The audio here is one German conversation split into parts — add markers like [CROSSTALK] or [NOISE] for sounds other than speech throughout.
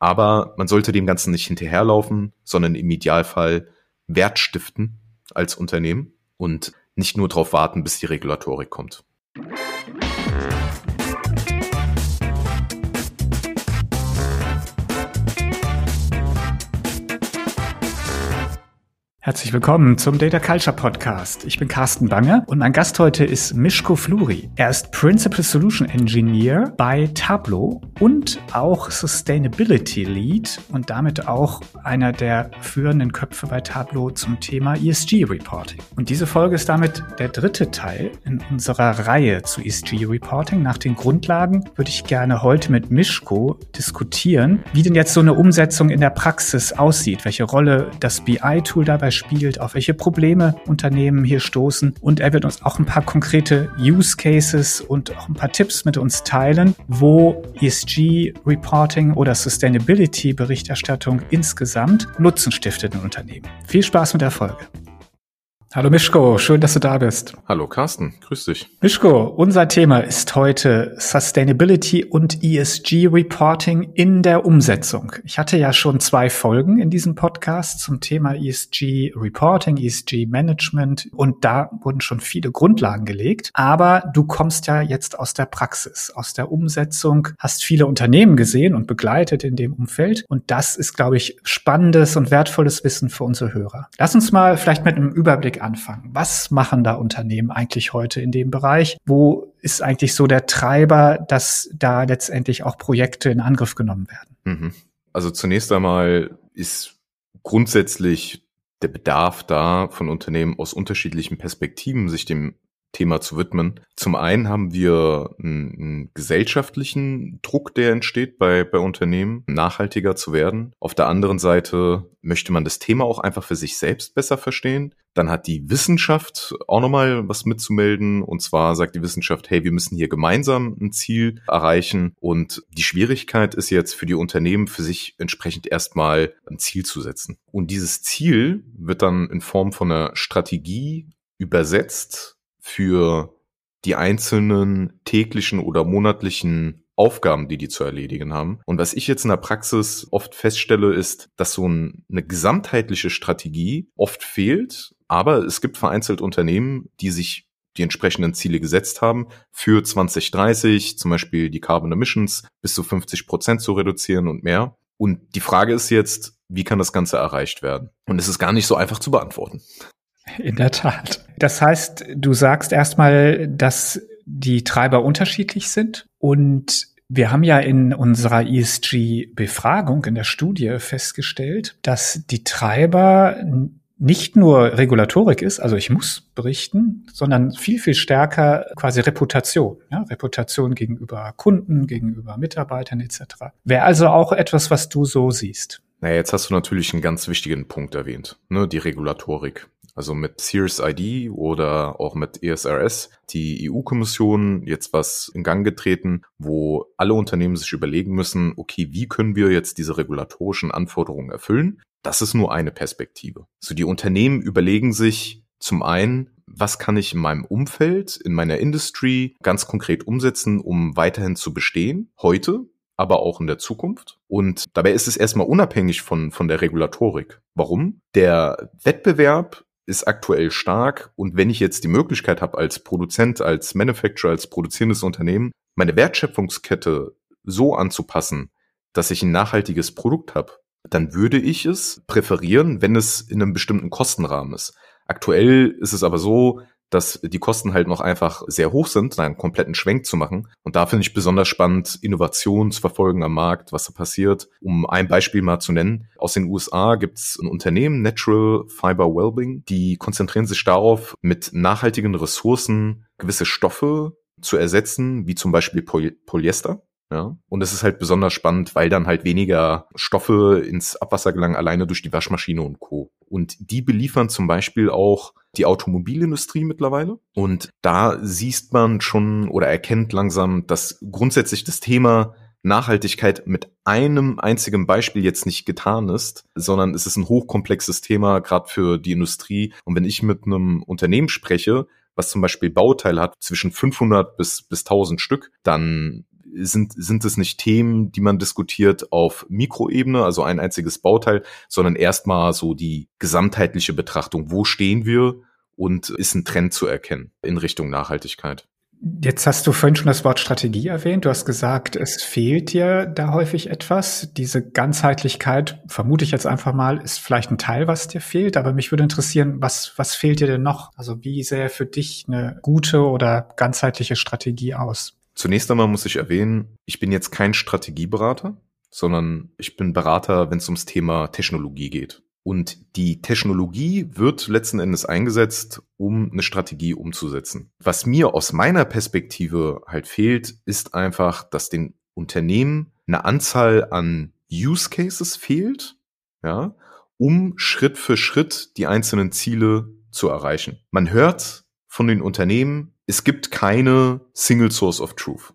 Aber man sollte dem Ganzen nicht hinterherlaufen, sondern im Idealfall Wert stiften als Unternehmen und nicht nur darauf warten, bis die Regulatorik kommt. Herzlich willkommen zum Data Culture Podcast. Ich bin Carsten Bange und mein Gast heute ist Mishko Fluri. Er ist Principal Solution Engineer bei Tableau und auch Sustainability Lead und damit auch einer der führenden Köpfe bei Tableau zum Thema ESG Reporting. Und diese Folge ist damit der dritte Teil in unserer Reihe zu ESG Reporting. Nach den Grundlagen würde ich gerne heute mit Mishko diskutieren, wie denn jetzt so eine Umsetzung in der Praxis aussieht, welche Rolle das BI-Tool dabei spielt, auf welche Probleme Unternehmen hier stoßen. Und er wird uns auch ein paar konkrete Use Cases und auch ein paar Tipps mit uns teilen, wo ESG Reporting oder Sustainability Berichterstattung insgesamt Nutzen stiftet in Unternehmen. Viel Spaß mit der Folge. Hallo Mischko, schön, dass du da bist. Hallo Carsten, grüß dich. Mischko, unser Thema ist heute Sustainability und ESG Reporting in der Umsetzung. Ich hatte ja schon zwei Folgen in diesem Podcast zum Thema ESG Reporting, ESG Management und da wurden schon viele Grundlagen gelegt. Aber du kommst ja jetzt aus der Praxis, aus der Umsetzung, hast viele Unternehmen gesehen und begleitet in dem Umfeld und das ist, glaube ich, spannendes und wertvolles Wissen für unsere Hörer. Lass uns mal vielleicht mit einem Überblick anfangen. Was machen da Unternehmen eigentlich heute in dem Bereich? Wo ist eigentlich so der Treiber, dass da letztendlich auch Projekte in Angriff genommen werden? Mhm. Also zunächst einmal ist grundsätzlich der Bedarf da von Unternehmen aus unterschiedlichen Perspektiven, sich dem Thema zu widmen. Zum einen haben wir einen, einen, gesellschaftlichen Druck, der entsteht bei, bei Unternehmen, nachhaltiger zu werden. Auf der anderen Seite möchte man das Thema auch einfach für sich selbst besser verstehen. Dann hat die Wissenschaft auch nochmal was mitzumelden. Und zwar sagt die Wissenschaft, hey, wir müssen hier gemeinsam ein Ziel erreichen. Und die Schwierigkeit ist jetzt für die Unternehmen, für sich entsprechend erstmal ein Ziel zu setzen. Und dieses Ziel wird dann in Form von einer Strategie übersetzt für die einzelnen täglichen oder monatlichen Aufgaben, die die zu erledigen haben. Und was ich jetzt in der Praxis oft feststelle, ist, dass so ein, eine gesamtheitliche Strategie oft fehlt. Aber es gibt vereinzelt Unternehmen, die sich die entsprechenden Ziele gesetzt haben, für 2030 zum Beispiel die Carbon Emissions bis zu 50 Prozent zu reduzieren und mehr. Und die Frage ist jetzt, wie kann das Ganze erreicht werden? Und es ist gar nicht so einfach zu beantworten. In der Tat. Das heißt, du sagst erstmal, dass die Treiber unterschiedlich sind und wir haben ja in unserer ESG-Befragung in der Studie festgestellt, dass die Treiber nicht nur Regulatorik ist, also ich muss berichten, sondern viel, viel stärker quasi Reputation. Ja, Reputation gegenüber Kunden, gegenüber Mitarbeitern etc. Wäre also auch etwas, was du so siehst. Naja, jetzt hast du natürlich einen ganz wichtigen Punkt erwähnt, ne, die Regulatorik. Also mit Sears ID oder auch mit ESRS, die EU-Kommission jetzt was in Gang getreten, wo alle Unternehmen sich überlegen müssen, okay, wie können wir jetzt diese regulatorischen Anforderungen erfüllen? Das ist nur eine Perspektive. So die Unternehmen überlegen sich zum einen, was kann ich in meinem Umfeld, in meiner Industry ganz konkret umsetzen, um weiterhin zu bestehen, heute, aber auch in der Zukunft. Und dabei ist es erstmal unabhängig von, von der Regulatorik. Warum? Der Wettbewerb ist aktuell stark und wenn ich jetzt die Möglichkeit habe, als Produzent, als Manufacturer, als produzierendes Unternehmen, meine Wertschöpfungskette so anzupassen, dass ich ein nachhaltiges Produkt habe, dann würde ich es präferieren, wenn es in einem bestimmten Kostenrahmen ist. Aktuell ist es aber so, dass die Kosten halt noch einfach sehr hoch sind, einen kompletten Schwenk zu machen. Und da finde ich besonders spannend, Innovation zu verfolgen am Markt, was da passiert. Um ein Beispiel mal zu nennen, aus den USA gibt es ein Unternehmen, Natural Fiber Wellbeing, die konzentrieren sich darauf, mit nachhaltigen Ressourcen gewisse Stoffe zu ersetzen, wie zum Beispiel Poly Polyester. Ja, und es ist halt besonders spannend, weil dann halt weniger Stoffe ins Abwasser gelangen, alleine durch die Waschmaschine und Co. Und die beliefern zum Beispiel auch die Automobilindustrie mittlerweile. Und da siehst man schon oder erkennt langsam, dass grundsätzlich das Thema Nachhaltigkeit mit einem einzigen Beispiel jetzt nicht getan ist, sondern es ist ein hochkomplexes Thema, gerade für die Industrie. Und wenn ich mit einem Unternehmen spreche, was zum Beispiel Bauteile hat zwischen 500 bis, bis 1000 Stück, dann sind, sind es nicht Themen, die man diskutiert auf Mikroebene, also ein einziges Bauteil, sondern erstmal so die gesamtheitliche Betrachtung. Wo stehen wir? Und ist ein Trend zu erkennen in Richtung Nachhaltigkeit. Jetzt hast du vorhin schon das Wort Strategie erwähnt. Du hast gesagt, es fehlt dir da häufig etwas. Diese Ganzheitlichkeit, vermute ich jetzt einfach mal, ist vielleicht ein Teil, was dir fehlt. Aber mich würde interessieren, was, was fehlt dir denn noch? Also wie sähe für dich eine gute oder ganzheitliche Strategie aus? Zunächst einmal muss ich erwähnen, ich bin jetzt kein Strategieberater, sondern ich bin Berater, wenn es ums Thema Technologie geht. Und die Technologie wird letzten Endes eingesetzt, um eine Strategie umzusetzen. Was mir aus meiner Perspektive halt fehlt, ist einfach, dass den Unternehmen eine Anzahl an Use Cases fehlt, ja, um Schritt für Schritt die einzelnen Ziele zu erreichen. Man hört von den Unternehmen, es gibt keine Single Source of Truth.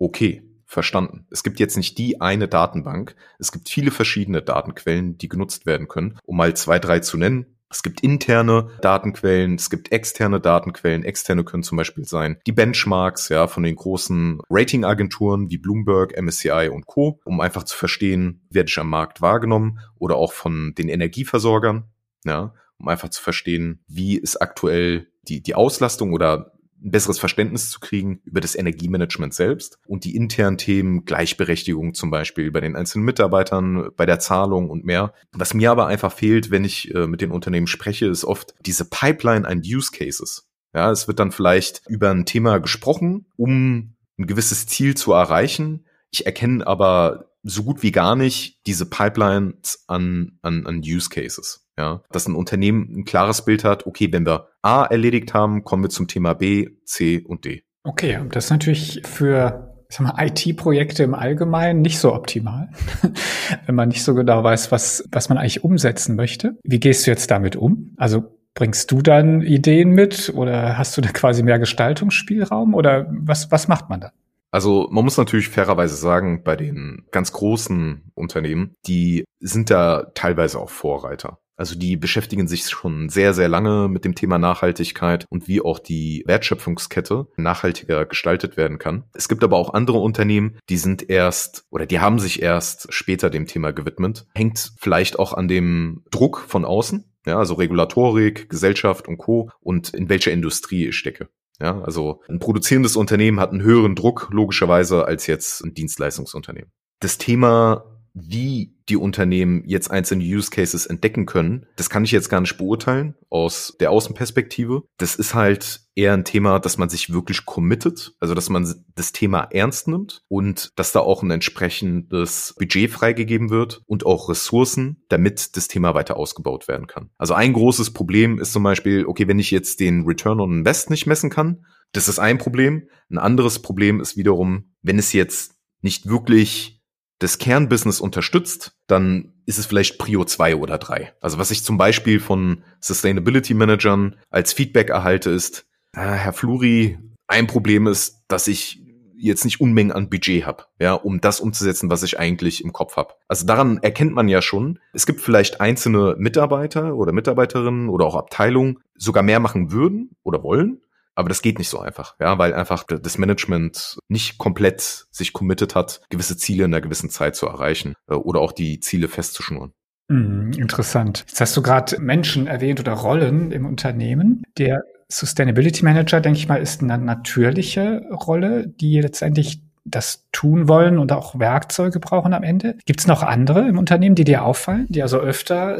Okay, verstanden. Es gibt jetzt nicht die eine Datenbank. Es gibt viele verschiedene Datenquellen, die genutzt werden können. Um mal zwei, drei zu nennen. Es gibt interne Datenquellen, es gibt externe Datenquellen. Externe können zum Beispiel sein die Benchmarks ja von den großen Ratingagenturen wie Bloomberg, MSCI und Co., um einfach zu verstehen, werde ich am Markt wahrgenommen oder auch von den Energieversorgern, ja, um einfach zu verstehen, wie ist aktuell die, die Auslastung oder ein besseres Verständnis zu kriegen über das Energiemanagement selbst und die internen Themen, Gleichberechtigung zum Beispiel bei den einzelnen Mitarbeitern, bei der Zahlung und mehr. Was mir aber einfach fehlt, wenn ich äh, mit den Unternehmen spreche, ist oft diese Pipeline an Use Cases. Ja, es wird dann vielleicht über ein Thema gesprochen, um ein gewisses Ziel zu erreichen. Ich erkenne aber so gut wie gar nicht diese Pipelines an, an, an Use Cases. Ja, dass ein Unternehmen ein klares Bild hat, okay, wenn wir A erledigt haben, kommen wir zum Thema B, C und D. Okay, das ist natürlich für ich sag mal, IT-Projekte im Allgemeinen nicht so optimal, [LAUGHS] wenn man nicht so genau weiß, was, was man eigentlich umsetzen möchte. Wie gehst du jetzt damit um? Also bringst du dann Ideen mit oder hast du da quasi mehr Gestaltungsspielraum oder was, was macht man da? Also man muss natürlich fairerweise sagen, bei den ganz großen Unternehmen, die sind da teilweise auch Vorreiter. Also die beschäftigen sich schon sehr, sehr lange mit dem Thema Nachhaltigkeit und wie auch die Wertschöpfungskette nachhaltiger gestaltet werden kann. Es gibt aber auch andere Unternehmen, die sind erst oder die haben sich erst später dem Thema gewidmet. Hängt vielleicht auch an dem Druck von außen, ja, also Regulatorik, Gesellschaft und Co. und in welcher Industrie ich stecke. Ja, also ein produzierendes Unternehmen hat einen höheren Druck logischerweise als jetzt ein Dienstleistungsunternehmen. Das Thema wie die Unternehmen jetzt einzelne Use Cases entdecken können, das kann ich jetzt gar nicht beurteilen aus der Außenperspektive. Das ist halt eher ein Thema, dass man sich wirklich committet, also dass man das Thema ernst nimmt und dass da auch ein entsprechendes Budget freigegeben wird und auch Ressourcen, damit das Thema weiter ausgebaut werden kann. Also ein großes Problem ist zum Beispiel, okay, wenn ich jetzt den Return on Invest nicht messen kann, das ist ein Problem. Ein anderes Problem ist wiederum, wenn es jetzt nicht wirklich das Kernbusiness unterstützt, dann ist es vielleicht Prio 2 oder 3. Also was ich zum Beispiel von Sustainability Managern als Feedback erhalte, ist, äh, Herr Fluri, ein Problem ist, dass ich jetzt nicht Unmengen an Budget habe, ja, um das umzusetzen, was ich eigentlich im Kopf habe. Also daran erkennt man ja schon, es gibt vielleicht einzelne Mitarbeiter oder Mitarbeiterinnen oder auch Abteilungen, sogar mehr machen würden oder wollen, aber das geht nicht so einfach, ja, weil einfach das Management nicht komplett sich committed hat, gewisse Ziele in einer gewissen Zeit zu erreichen äh, oder auch die Ziele festzuschnurren. Mm, interessant. Jetzt hast du gerade Menschen erwähnt oder Rollen im Unternehmen. Der Sustainability Manager, denke ich mal, ist eine natürliche Rolle, die letztendlich das tun wollen und auch Werkzeuge brauchen am Ende. Gibt es noch andere im Unternehmen, die dir auffallen, die also öfter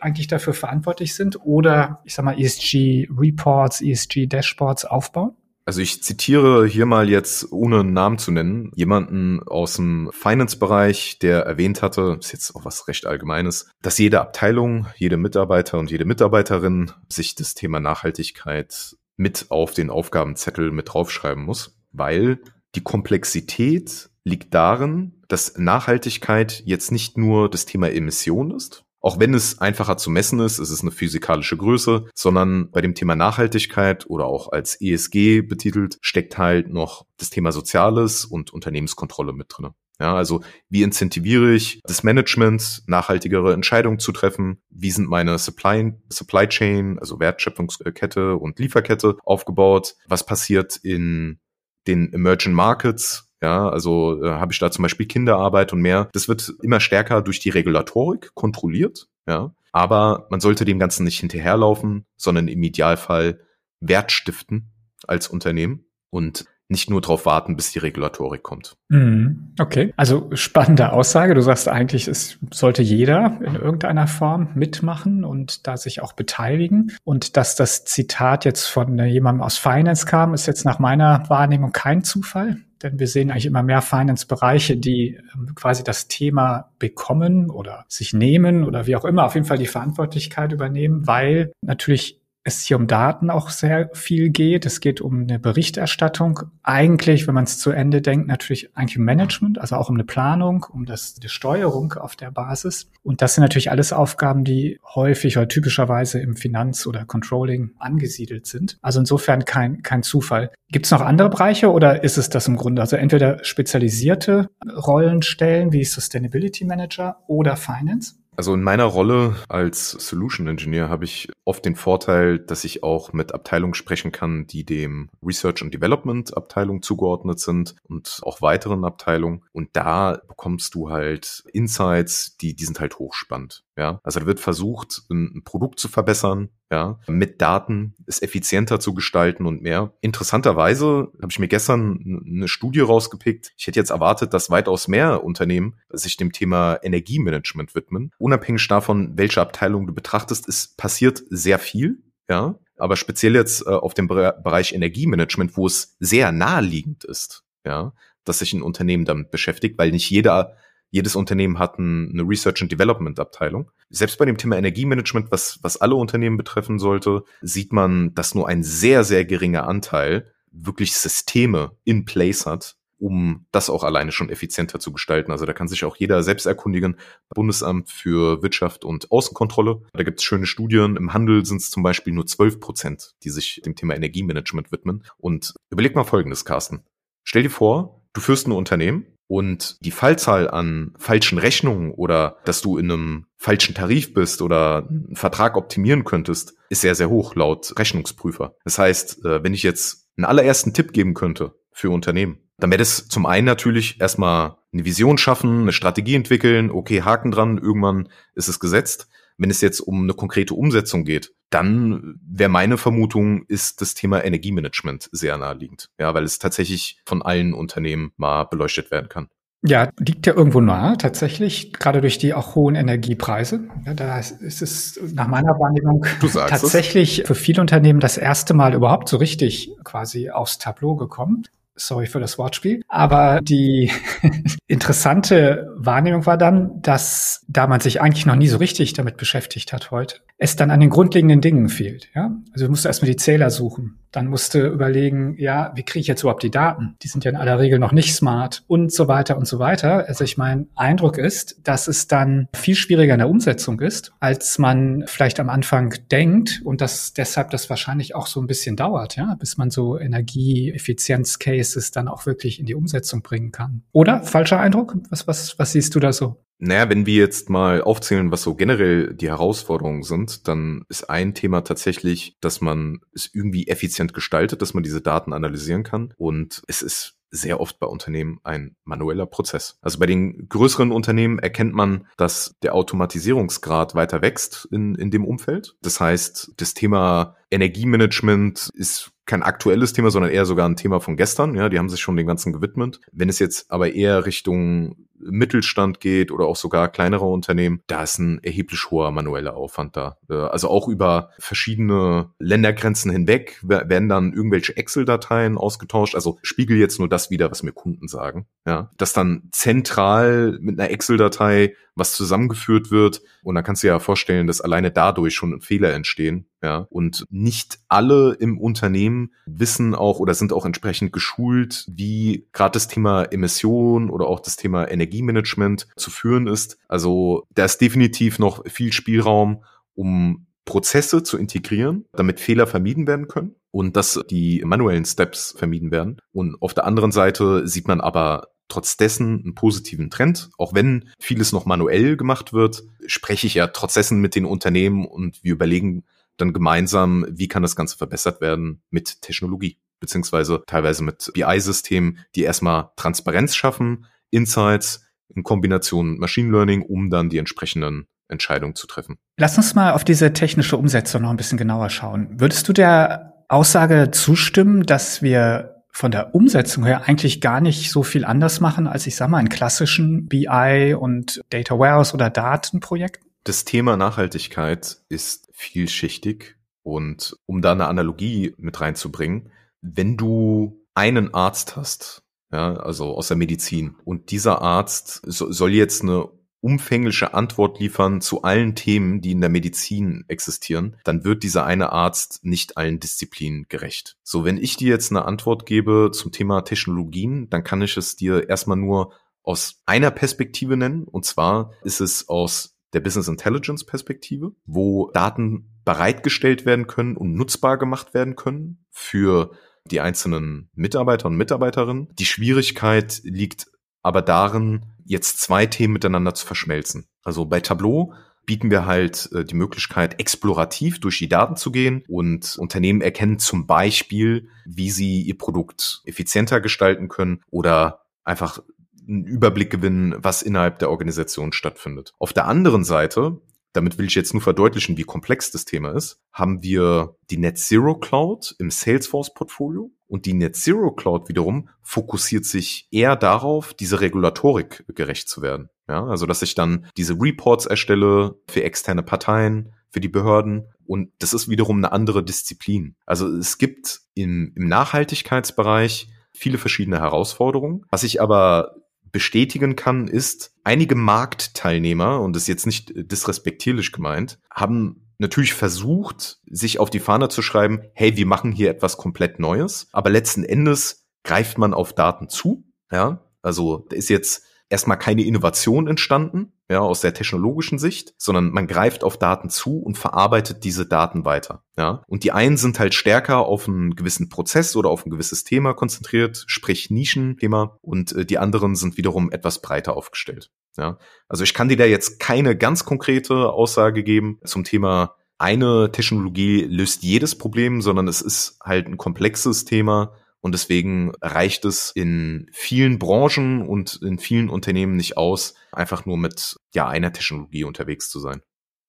eigentlich dafür verantwortlich sind oder ich sag mal ESG-Reports, ESG-Dashboards aufbauen? Also ich zitiere hier mal jetzt, ohne einen Namen zu nennen, jemanden aus dem Finance-Bereich, der erwähnt hatte, ist jetzt auch was recht Allgemeines, dass jede Abteilung, jede Mitarbeiter und jede Mitarbeiterin sich das Thema Nachhaltigkeit mit auf den Aufgabenzettel mit draufschreiben muss, weil die Komplexität liegt darin, dass Nachhaltigkeit jetzt nicht nur das Thema Emission ist, auch wenn es einfacher zu messen ist, es ist eine physikalische Größe, sondern bei dem Thema Nachhaltigkeit oder auch als ESG betitelt, steckt halt noch das Thema Soziales und Unternehmenskontrolle mit drin. Ja, also wie incentiviere ich das Management, nachhaltigere Entscheidungen zu treffen? Wie sind meine Supply, Supply Chain, also Wertschöpfungskette und Lieferkette aufgebaut? Was passiert in den Emerging Markets, Ja, also äh, habe ich da zum Beispiel Kinderarbeit und mehr. Das wird immer stärker durch die Regulatorik kontrolliert. Ja, aber man sollte dem Ganzen nicht hinterherlaufen, sondern im Idealfall Wert stiften als Unternehmen und nicht nur darauf warten, bis die Regulatorik kommt. Mhm. Okay, also spannende Aussage. Du sagst eigentlich, es sollte jeder in irgendeiner Form mitmachen und da sich auch beteiligen. Und dass das Zitat jetzt von jemandem aus Finance kam, ist jetzt nach meiner Wahrnehmung kein Zufall. Denn wir sehen eigentlich immer mehr Finance-Bereiche, die ähm, quasi das Thema bekommen oder sich nehmen oder wie auch immer, auf jeden Fall die Verantwortlichkeit übernehmen, weil natürlich es hier um Daten auch sehr viel geht. Es geht um eine Berichterstattung. Eigentlich, wenn man es zu Ende denkt, natürlich eigentlich um Management, also auch um eine Planung, um das, die Steuerung auf der Basis. Und das sind natürlich alles Aufgaben, die häufig oder typischerweise im Finanz- oder Controlling angesiedelt sind. Also insofern kein, kein Zufall. Gibt es noch andere Bereiche oder ist es das im Grunde? Also entweder spezialisierte Rollenstellen wie Sustainability Manager oder Finance? Also in meiner Rolle als Solution Engineer habe ich oft den Vorteil, dass ich auch mit Abteilungen sprechen kann, die dem Research and Development Abteilung zugeordnet sind und auch weiteren Abteilungen. Und da bekommst du halt Insights, die, die sind halt hochspannend. Ja, also da wird versucht, ein Produkt zu verbessern, ja, mit Daten es effizienter zu gestalten und mehr. Interessanterweise habe ich mir gestern eine Studie rausgepickt. Ich hätte jetzt erwartet, dass weitaus mehr Unternehmen sich dem Thema Energiemanagement widmen. Unabhängig davon, welche Abteilung du betrachtest, es passiert sehr viel, ja. Aber speziell jetzt äh, auf dem Bereich Energiemanagement, wo es sehr naheliegend ist, ja, dass sich ein Unternehmen damit beschäftigt, weil nicht jeder jedes Unternehmen hat eine Research and Development Abteilung. Selbst bei dem Thema Energiemanagement, was, was alle Unternehmen betreffen sollte, sieht man, dass nur ein sehr, sehr geringer Anteil wirklich Systeme in place hat, um das auch alleine schon effizienter zu gestalten. Also da kann sich auch jeder selbst erkundigen. Bundesamt für Wirtschaft und Außenkontrolle. Da gibt es schöne Studien. Im Handel sind es zum Beispiel nur 12 Prozent, die sich dem Thema Energiemanagement widmen. Und überleg mal Folgendes, Carsten. Stell dir vor, du führst ein Unternehmen und die Fallzahl an falschen Rechnungen oder dass du in einem falschen Tarif bist oder einen Vertrag optimieren könntest, ist sehr, sehr hoch laut Rechnungsprüfer. Das heißt, äh, wenn ich jetzt einen allerersten Tipp geben könnte für Unternehmen, dann wäre das zum einen natürlich erstmal eine Vision schaffen, eine Strategie entwickeln, okay, Haken dran, irgendwann ist es gesetzt. Wenn es jetzt um eine konkrete Umsetzung geht, dann wäre meine Vermutung, ist das Thema Energiemanagement sehr naheliegend. Ja, weil es tatsächlich von allen Unternehmen mal beleuchtet werden kann. Ja, liegt ja irgendwo nahe, tatsächlich, gerade durch die auch hohen Energiepreise. Ja, da ist es nach meiner Wahrnehmung tatsächlich es. für viele Unternehmen das erste Mal überhaupt so richtig quasi aufs Tableau gekommen. Sorry für das Wortspiel. Aber die [LAUGHS] interessante Wahrnehmung war dann, dass da man sich eigentlich noch nie so richtig damit beschäftigt hat heute, es dann an den grundlegenden Dingen fehlt. Ja? Also du musst erstmal die Zähler suchen. Dann musst du überlegen, ja, wie kriege ich jetzt überhaupt die Daten? Die sind ja in aller Regel noch nicht smart und so weiter und so weiter. Also ich mein Eindruck ist, dass es dann viel schwieriger in der Umsetzung ist, als man vielleicht am Anfang denkt und dass deshalb das wahrscheinlich auch so ein bisschen dauert, ja, bis man so Energieeffizienz-Cases dann auch wirklich in die Umsetzung bringen kann. Oder falscher Eindruck? Was, was, was siehst du da so? Naja, wenn wir jetzt mal aufzählen, was so generell die Herausforderungen sind, dann ist ein Thema tatsächlich, dass man es irgendwie effizient gestaltet, dass man diese Daten analysieren kann. Und es ist sehr oft bei Unternehmen ein manueller Prozess. Also bei den größeren Unternehmen erkennt man, dass der Automatisierungsgrad weiter wächst in, in dem Umfeld. Das heißt, das Thema Energiemanagement ist kein aktuelles Thema, sondern eher sogar ein Thema von gestern. Ja, die haben sich schon den ganzen gewidmet. Wenn es jetzt aber eher Richtung Mittelstand geht oder auch sogar kleinere Unternehmen, da ist ein erheblich hoher manueller Aufwand da. Äh, also auch über verschiedene Ländergrenzen hinweg werden dann irgendwelche Excel-Dateien ausgetauscht. Also spiegel jetzt nur das wieder, was mir Kunden sagen. Ja, dass dann zentral mit einer Excel-Datei was zusammengeführt wird. Und dann kannst du dir ja vorstellen, dass alleine dadurch schon Fehler entstehen. Ja, und nicht alle im Unternehmen wissen auch oder sind auch entsprechend geschult, wie gerade das Thema Emission oder auch das Thema Energiemanagement zu führen ist. Also da ist definitiv noch viel Spielraum, um Prozesse zu integrieren, damit Fehler vermieden werden können und dass die manuellen Steps vermieden werden. Und auf der anderen Seite sieht man aber trotz dessen einen positiven Trend. Auch wenn vieles noch manuell gemacht wird, spreche ich ja trotz dessen mit den Unternehmen und wir überlegen dann gemeinsam, wie kann das Ganze verbessert werden mit Technologie. beziehungsweise teilweise mit BI-Systemen, die erstmal Transparenz schaffen, Insights in Kombination mit Machine Learning, um dann die entsprechenden Entscheidungen zu treffen. Lass uns mal auf diese technische Umsetzung noch ein bisschen genauer schauen. Würdest du der Aussage zustimmen, dass wir von der Umsetzung her eigentlich gar nicht so viel anders machen als ich sag mal in klassischen BI und Data Warehouse oder Datenprojekten? Das Thema Nachhaltigkeit ist vielschichtig und um da eine Analogie mit reinzubringen, wenn du einen Arzt hast, ja, also aus der Medizin, und dieser Arzt so, soll jetzt eine umfängliche Antwort liefern zu allen Themen, die in der Medizin existieren, dann wird dieser eine Arzt nicht allen Disziplinen gerecht. So, wenn ich dir jetzt eine Antwort gebe zum Thema Technologien, dann kann ich es dir erstmal nur aus einer Perspektive nennen. Und zwar ist es aus der Business Intelligence Perspektive, wo Daten bereitgestellt werden können und nutzbar gemacht werden können für die einzelnen Mitarbeiter und Mitarbeiterinnen. Die Schwierigkeit liegt aber darin, jetzt zwei Themen miteinander zu verschmelzen. Also bei Tableau bieten wir halt äh, die Möglichkeit, explorativ durch die Daten zu gehen und Unternehmen erkennen zum Beispiel, wie sie ihr Produkt effizienter gestalten können oder einfach einen Überblick gewinnen, was innerhalb der Organisation stattfindet. Auf der anderen Seite damit will ich jetzt nur verdeutlichen, wie komplex das Thema ist, haben wir die Net Zero Cloud im Salesforce Portfolio. Und die Net Zero Cloud wiederum fokussiert sich eher darauf, diese Regulatorik gerecht zu werden. Ja, also dass ich dann diese Reports erstelle für externe Parteien, für die Behörden. Und das ist wiederum eine andere Disziplin. Also es gibt im, im Nachhaltigkeitsbereich viele verschiedene Herausforderungen. Was ich aber bestätigen kann, ist, einige Marktteilnehmer, und das ist jetzt nicht disrespektierlich gemeint, haben natürlich versucht, sich auf die Fahne zu schreiben, hey, wir machen hier etwas komplett Neues, aber letzten Endes greift man auf Daten zu, ja, also ist jetzt erstmal keine Innovation entstanden, ja, aus der technologischen Sicht, sondern man greift auf Daten zu und verarbeitet diese Daten weiter, ja. Und die einen sind halt stärker auf einen gewissen Prozess oder auf ein gewisses Thema konzentriert, sprich Nischenthema, und äh, die anderen sind wiederum etwas breiter aufgestellt, ja. Also ich kann dir da jetzt keine ganz konkrete Aussage geben zum Thema eine Technologie löst jedes Problem, sondern es ist halt ein komplexes Thema, und deswegen reicht es in vielen Branchen und in vielen Unternehmen nicht aus, einfach nur mit ja einer Technologie unterwegs zu sein.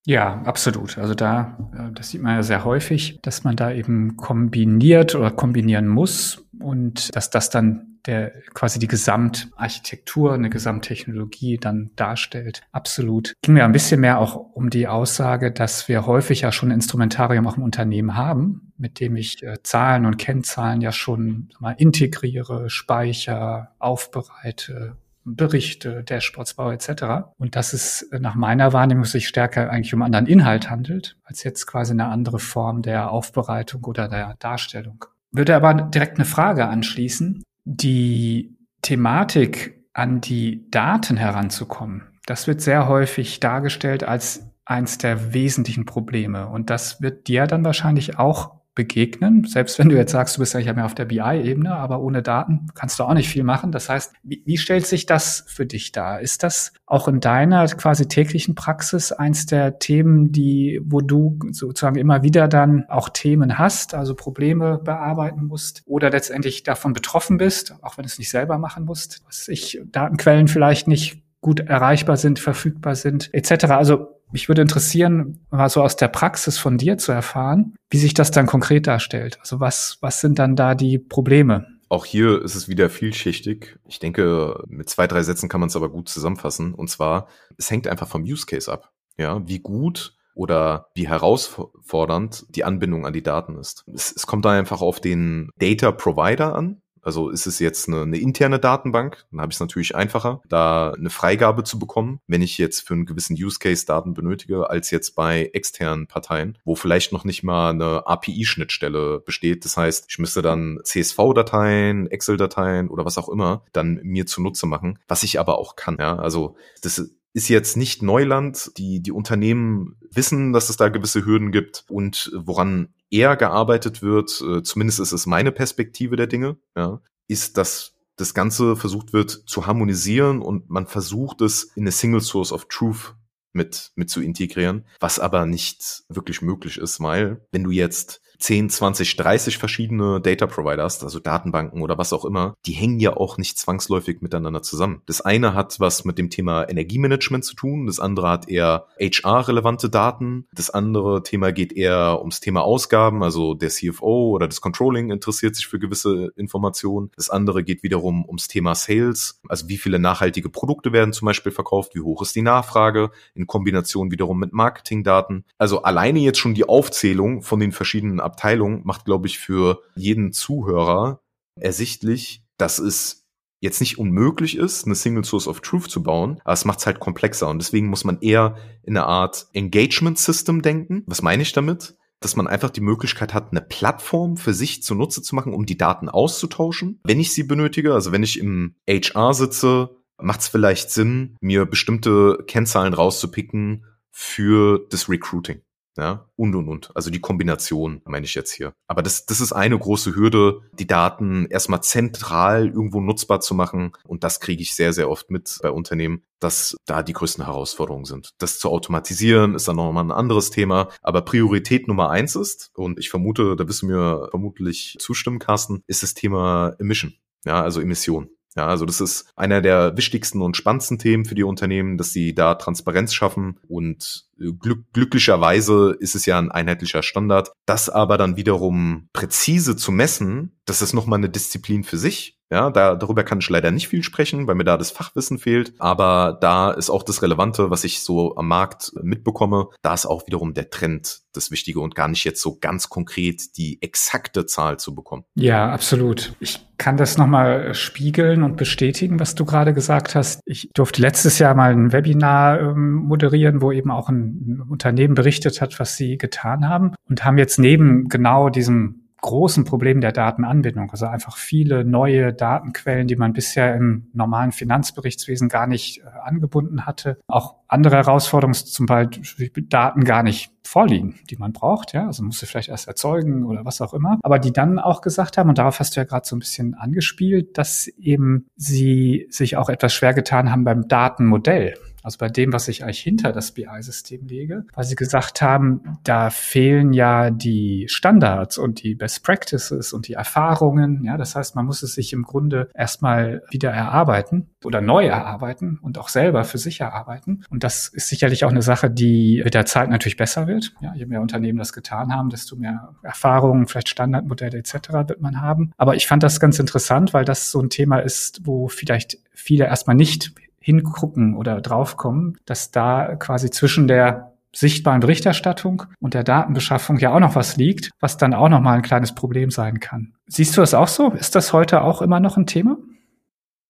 Ja, absolut. Also da, äh, das sieht man ja sehr häufig, dass man da eben kombiniert oder kombinieren muss und dass das dann der quasi die Gesamtarchitektur, eine Gesamttechnologie dann darstellt. Absolut. Ging mir ein bisschen mehr auch um die Aussage, dass wir häufig ja schon ein Instrumentarium auch im Unternehmen haben, mit dem ich äh, Zahlen und Kennzahlen ja schon mal integriere, speicher, aufbereite, Berichte, Dashboards baue etc. Und dass es nach meiner Wahrnehmung sich stärker eigentlich um anderen Inhalt handelt, als jetzt quasi eine andere Form der Aufbereitung oder der Darstellung. Würde aber direkt eine Frage anschließen die Thematik an die Daten heranzukommen, das wird sehr häufig dargestellt als eins der wesentlichen Probleme. Und das wird dir dann wahrscheinlich auch begegnen. Selbst wenn du jetzt sagst, du bist ja mehr auf der BI-Ebene, aber ohne Daten kannst du auch nicht viel machen. Das heißt, wie, wie, stellt sich das für dich dar? Ist das auch in deiner quasi täglichen Praxis eins der Themen, die, wo du sozusagen immer wieder dann auch Themen hast, also Probleme bearbeiten musst oder letztendlich davon betroffen bist, auch wenn du es nicht selber machen musst, dass ich Datenquellen vielleicht nicht gut erreichbar sind, verfügbar sind, etc. Also mich würde interessieren, mal so aus der Praxis von dir zu erfahren, wie sich das dann konkret darstellt. Also was, was sind dann da die Probleme? Auch hier ist es wieder vielschichtig. Ich denke, mit zwei, drei Sätzen kann man es aber gut zusammenfassen. Und zwar, es hängt einfach vom Use Case ab. Ja, wie gut oder wie herausfordernd die Anbindung an die Daten ist. Es, es kommt da einfach auf den Data Provider an. Also ist es jetzt eine, eine interne Datenbank, dann habe ich es natürlich einfacher, da eine Freigabe zu bekommen, wenn ich jetzt für einen gewissen Use Case Daten benötige, als jetzt bei externen Parteien, wo vielleicht noch nicht mal eine API-Schnittstelle besteht. Das heißt, ich müsste dann CSV-Dateien, Excel-Dateien oder was auch immer dann mir zunutze machen, was ich aber auch kann. Ja, also das ist jetzt nicht Neuland. Die, die Unternehmen wissen, dass es da gewisse Hürden gibt und woran eher gearbeitet wird, äh, zumindest ist es meine Perspektive der Dinge, ja, ist, dass das Ganze versucht wird zu harmonisieren und man versucht es in eine Single Source of Truth mit, mit zu integrieren, was aber nicht wirklich möglich ist, weil wenn du jetzt 10, 20, 30 verschiedene Data Provider hast, also Datenbanken oder was auch immer, die hängen ja auch nicht zwangsläufig miteinander zusammen. Das eine hat was mit dem Thema Energiemanagement zu tun, das andere hat eher HR-relevante Daten, das andere Thema geht eher ums Thema Ausgaben, also der CFO oder das Controlling interessiert sich für gewisse Informationen. Das andere geht wiederum ums Thema Sales, also wie viele nachhaltige Produkte werden zum Beispiel verkauft, wie hoch ist die Nachfrage, in Kombination wiederum mit Marketingdaten. Also alleine jetzt schon die Aufzählung von den verschiedenen Abteilungen macht, glaube ich, für jeden Zuhörer ersichtlich, dass es jetzt nicht unmöglich ist, eine Single Source of Truth zu bauen, aber es macht es halt komplexer und deswegen muss man eher in eine Art Engagement System denken. Was meine ich damit? Dass man einfach die Möglichkeit hat, eine Plattform für sich zunutze zu machen, um die Daten auszutauschen, wenn ich sie benötige. Also wenn ich im HR sitze, macht es vielleicht Sinn, mir bestimmte Kennzahlen rauszupicken für das Recruiting. Ja, und und und. Also die Kombination meine ich jetzt hier. Aber das, das ist eine große Hürde, die Daten erstmal zentral irgendwo nutzbar zu machen. Und das kriege ich sehr, sehr oft mit bei Unternehmen, dass da die größten Herausforderungen sind. Das zu automatisieren ist dann nochmal ein anderes Thema. Aber Priorität Nummer eins ist, und ich vermute, da wirst du mir vermutlich zustimmen, Carsten, ist das Thema Emission. Ja, also Emission. Ja, also das ist einer der wichtigsten und spannendsten Themen für die Unternehmen, dass sie da Transparenz schaffen und äh, glück glücklicherweise ist es ja ein einheitlicher Standard. Das aber dann wiederum präzise zu messen, das ist nochmal eine Disziplin für sich. Ja, da, darüber kann ich leider nicht viel sprechen, weil mir da das Fachwissen fehlt. Aber da ist auch das Relevante, was ich so am Markt mitbekomme. Da ist auch wiederum der Trend das Wichtige und gar nicht jetzt so ganz konkret die exakte Zahl zu bekommen. Ja, absolut. Ich kann das nochmal spiegeln und bestätigen, was du gerade gesagt hast. Ich durfte letztes Jahr mal ein Webinar ähm, moderieren, wo eben auch ein Unternehmen berichtet hat, was sie getan haben und haben jetzt neben genau diesem großen Problem der Datenanbindung. Also einfach viele neue Datenquellen, die man bisher im normalen Finanzberichtswesen gar nicht äh, angebunden hatte. Auch andere Herausforderungen, zum Beispiel Daten gar nicht vorliegen, die man braucht. Ja, also muss sie vielleicht erst erzeugen oder was auch immer. Aber die dann auch gesagt haben, und darauf hast du ja gerade so ein bisschen angespielt, dass eben sie sich auch etwas schwer getan haben beim Datenmodell also bei dem, was ich eigentlich hinter das BI-System lege, weil sie gesagt haben, da fehlen ja die Standards und die Best Practices und die Erfahrungen. Ja, das heißt, man muss es sich im Grunde erstmal wieder erarbeiten oder neu erarbeiten und auch selber für sich erarbeiten. Und das ist sicherlich auch eine Sache, die mit der Zeit natürlich besser wird. Ja, je mehr Unternehmen das getan haben, desto mehr Erfahrungen, vielleicht Standardmodelle etc. wird man haben. Aber ich fand das ganz interessant, weil das so ein Thema ist, wo vielleicht viele erstmal nicht hingucken oder draufkommen, dass da quasi zwischen der sichtbaren Berichterstattung und der Datenbeschaffung ja auch noch was liegt, was dann auch noch mal ein kleines Problem sein kann. Siehst du das auch so? Ist das heute auch immer noch ein Thema?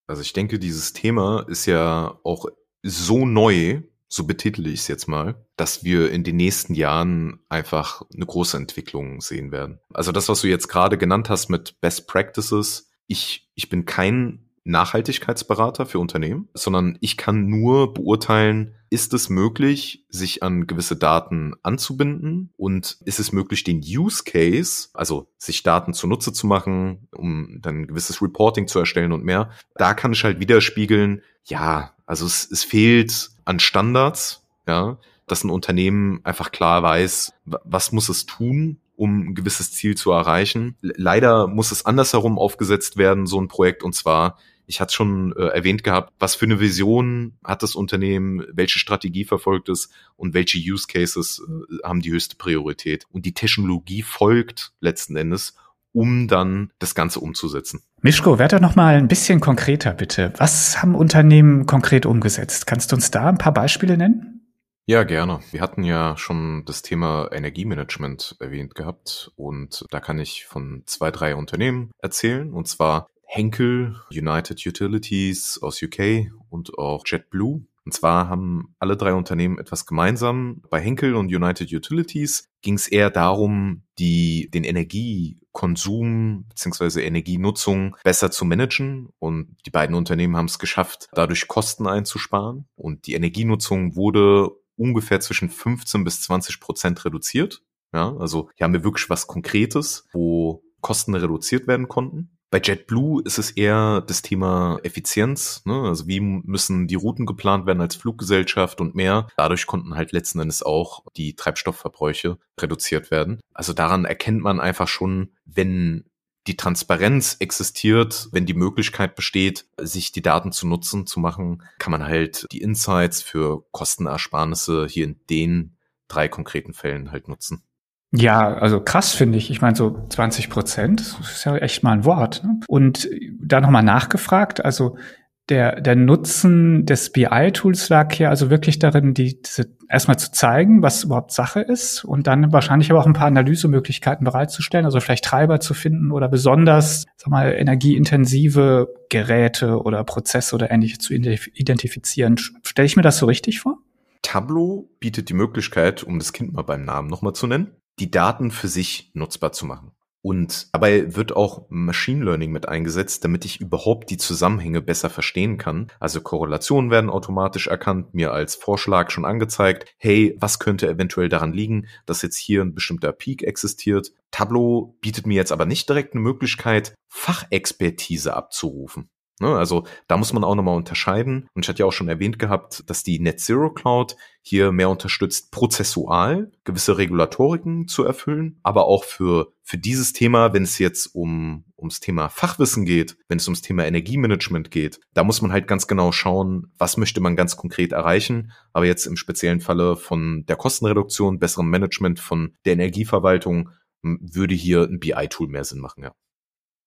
Also ich denke, dieses Thema ist ja auch so neu, so betitel ich es jetzt mal, dass wir in den nächsten Jahren einfach eine große Entwicklung sehen werden. Also das, was du jetzt gerade genannt hast mit Best Practices, ich, ich bin kein Nachhaltigkeitsberater für Unternehmen, sondern ich kann nur beurteilen, ist es möglich, sich an gewisse Daten anzubinden und ist es möglich, den Use Case, also sich Daten zunutze zu machen, um dann ein gewisses Reporting zu erstellen und mehr. Da kann ich halt widerspiegeln, ja, also es, es fehlt an Standards, ja, dass ein Unternehmen einfach klar weiß, was muss es tun, um ein gewisses Ziel zu erreichen. Leider muss es andersherum aufgesetzt werden, so ein Projekt, und zwar ich hatte schon äh, erwähnt gehabt, was für eine Vision hat das Unternehmen, welche Strategie verfolgt es und welche Use Cases äh, haben die höchste Priorität. Und die Technologie folgt letzten Endes, um dann das Ganze umzusetzen. Mischko, werde noch mal ein bisschen konkreter bitte. Was haben Unternehmen konkret umgesetzt? Kannst du uns da ein paar Beispiele nennen? Ja, gerne. Wir hatten ja schon das Thema Energiemanagement erwähnt gehabt und da kann ich von zwei, drei Unternehmen erzählen. Und zwar Henkel, United Utilities aus UK und auch JetBlue. Und zwar haben alle drei Unternehmen etwas gemeinsam. Bei Henkel und United Utilities ging es eher darum, die, den Energiekonsum bzw. Energienutzung besser zu managen. Und die beiden Unternehmen haben es geschafft, dadurch Kosten einzusparen. Und die Energienutzung wurde ungefähr zwischen 15 bis 20 Prozent reduziert. Ja, also hier haben wir wirklich was Konkretes, wo Kosten reduziert werden konnten. Bei JetBlue ist es eher das Thema Effizienz, ne? also wie müssen die Routen geplant werden als Fluggesellschaft und mehr. Dadurch konnten halt letzten Endes auch die Treibstoffverbräuche reduziert werden. Also daran erkennt man einfach schon, wenn die Transparenz existiert, wenn die Möglichkeit besteht, sich die Daten zu nutzen, zu machen, kann man halt die Insights für Kostenersparnisse hier in den drei konkreten Fällen halt nutzen. Ja, also krass finde ich. Ich meine, so 20 Prozent, das ist ja echt mal ein Wort. Ne? Und da nochmal nachgefragt, also der, der Nutzen des BI-Tools lag hier also wirklich darin, die, diese, erstmal zu zeigen, was überhaupt Sache ist und dann wahrscheinlich aber auch ein paar Analysemöglichkeiten bereitzustellen, also vielleicht Treiber zu finden oder besonders, sag mal, energieintensive Geräte oder Prozesse oder ähnliche zu identifizieren. Stelle ich mir das so richtig vor? Tableau bietet die Möglichkeit, um das Kind mal beim Namen nochmal zu nennen, die Daten für sich nutzbar zu machen. Und dabei wird auch Machine Learning mit eingesetzt, damit ich überhaupt die Zusammenhänge besser verstehen kann. Also Korrelationen werden automatisch erkannt, mir als Vorschlag schon angezeigt, hey, was könnte eventuell daran liegen, dass jetzt hier ein bestimmter Peak existiert. Tableau bietet mir jetzt aber nicht direkt eine Möglichkeit, Fachexpertise abzurufen. Ne, also da muss man auch nochmal unterscheiden. Und ich hatte ja auch schon erwähnt gehabt, dass die Net Zero Cloud hier mehr unterstützt, prozessual gewisse Regulatoriken zu erfüllen, aber auch für, für dieses Thema, wenn es jetzt um, ums Thema Fachwissen geht, wenn es ums Thema Energiemanagement geht, da muss man halt ganz genau schauen, was möchte man ganz konkret erreichen. Aber jetzt im speziellen Falle von der Kostenreduktion, besserem Management von der Energieverwaltung, würde hier ein BI-Tool mehr Sinn machen, ja.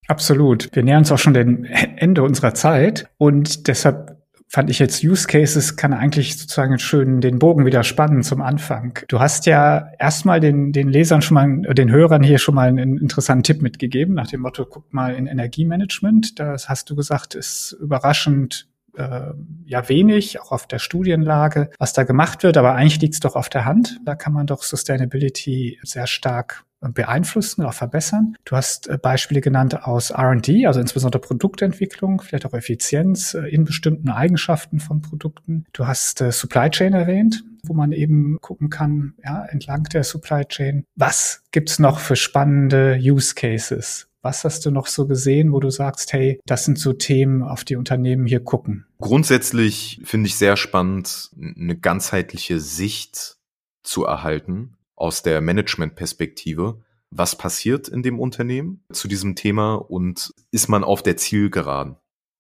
Absolut. Wir nähern uns auch schon dem Ende unserer Zeit und deshalb fand ich jetzt Use Cases kann eigentlich sozusagen schön den Bogen wieder spannen zum Anfang. Du hast ja erstmal den, den Lesern schon mal, den Hörern hier schon mal einen interessanten Tipp mitgegeben, nach dem Motto, guck mal in Energiemanagement. Das hast du gesagt, ist überraschend äh, ja wenig, auch auf der Studienlage, was da gemacht wird, aber eigentlich liegt es doch auf der Hand. Da kann man doch Sustainability sehr stark beeinflussen oder verbessern. Du hast äh, Beispiele genannt aus R&D, also insbesondere Produktentwicklung, vielleicht auch Effizienz äh, in bestimmten Eigenschaften von Produkten. Du hast äh, Supply Chain erwähnt, wo man eben gucken kann, ja, entlang der Supply Chain. Was gibt's noch für spannende Use Cases? Was hast du noch so gesehen, wo du sagst, hey, das sind so Themen, auf die Unternehmen hier gucken? Grundsätzlich finde ich sehr spannend, eine ganzheitliche Sicht zu erhalten aus der Management-Perspektive. Was passiert in dem Unternehmen zu diesem Thema und ist man auf der Zielgeraden?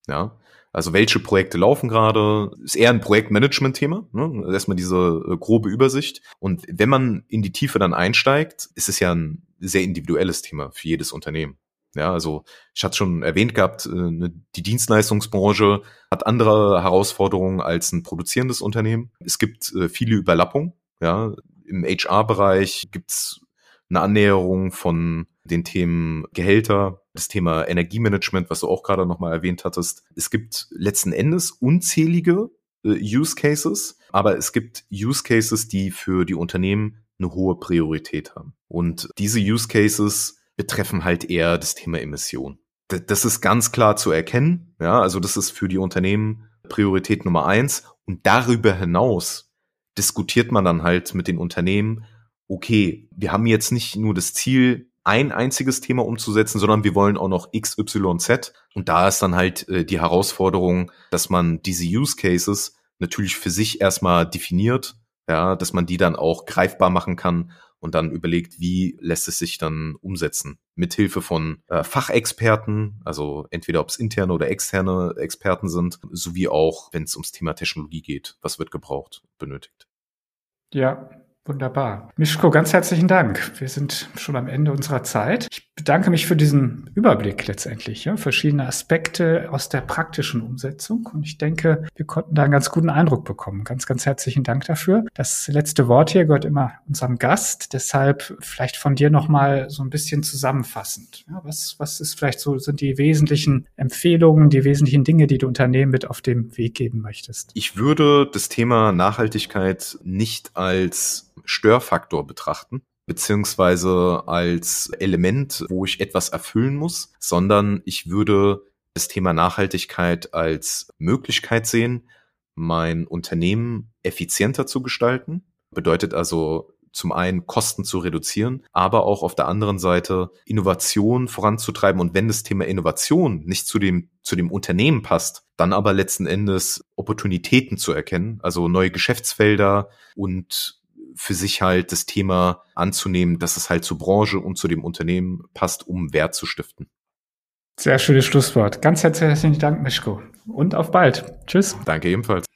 Ja, also welche Projekte laufen gerade? Ist eher ein Projektmanagement-Thema. Ne? Erstmal diese äh, grobe Übersicht. Und wenn man in die Tiefe dann einsteigt, ist es ja ein sehr individuelles Thema für jedes Unternehmen. Ja, also ich hatte schon erwähnt gehabt, äh, ne, die Dienstleistungsbranche hat andere Herausforderungen als ein produzierendes Unternehmen. Es gibt äh, viele Überlappungen. Ja, im HR-Bereich gibt's eine Annäherung von den Themen Gehälter, das Thema Energiemanagement, was du auch gerade nochmal erwähnt hattest. Es gibt letzten Endes unzählige äh, Use Cases, aber es gibt Use Cases, die für die Unternehmen eine hohe Priorität haben. Und diese Use Cases betreffen halt eher das Thema Emission. Das ist ganz klar zu erkennen. Ja, also das ist für die Unternehmen Priorität Nummer eins. Und darüber hinaus diskutiert man dann halt mit den Unternehmen, okay, wir haben jetzt nicht nur das Ziel, ein einziges Thema umzusetzen, sondern wir wollen auch noch X, Y, Z. Und da ist dann halt äh, die Herausforderung, dass man diese Use Cases natürlich für sich erstmal definiert, ja, dass man die dann auch greifbar machen kann und dann überlegt, wie lässt es sich dann umsetzen. Mithilfe von äh, Fachexperten, also entweder ob es interne oder externe Experten sind, sowie auch, wenn es ums Thema Technologie geht, was wird gebraucht, benötigt. Ja, Wunderbar. Mischko, ganz herzlichen Dank. Wir sind schon am Ende unserer Zeit. Ich bedanke mich für diesen Überblick letztendlich, ja, verschiedene Aspekte aus der praktischen Umsetzung. Und ich denke, wir konnten da einen ganz guten Eindruck bekommen. Ganz, ganz herzlichen Dank dafür. Das letzte Wort hier gehört immer unserem Gast. Deshalb vielleicht von dir nochmal so ein bisschen zusammenfassend. Ja, was, was ist vielleicht so, sind die wesentlichen Empfehlungen, die wesentlichen Dinge, die du Unternehmen mit auf dem Weg geben möchtest? Ich würde das Thema Nachhaltigkeit nicht als Störfaktor betrachten, beziehungsweise als Element, wo ich etwas erfüllen muss, sondern ich würde das Thema Nachhaltigkeit als Möglichkeit sehen, mein Unternehmen effizienter zu gestalten. Bedeutet also zum einen Kosten zu reduzieren, aber auch auf der anderen Seite Innovation voranzutreiben. Und wenn das Thema Innovation nicht zu dem, zu dem Unternehmen passt, dann aber letzten Endes Opportunitäten zu erkennen, also neue Geschäftsfelder und für sich halt das Thema anzunehmen, dass es halt zur Branche und zu dem Unternehmen passt, um Wert zu stiften. Sehr schönes Schlusswort. Ganz herzlichen Dank, Mischko. Und auf bald. Tschüss. Danke ebenfalls.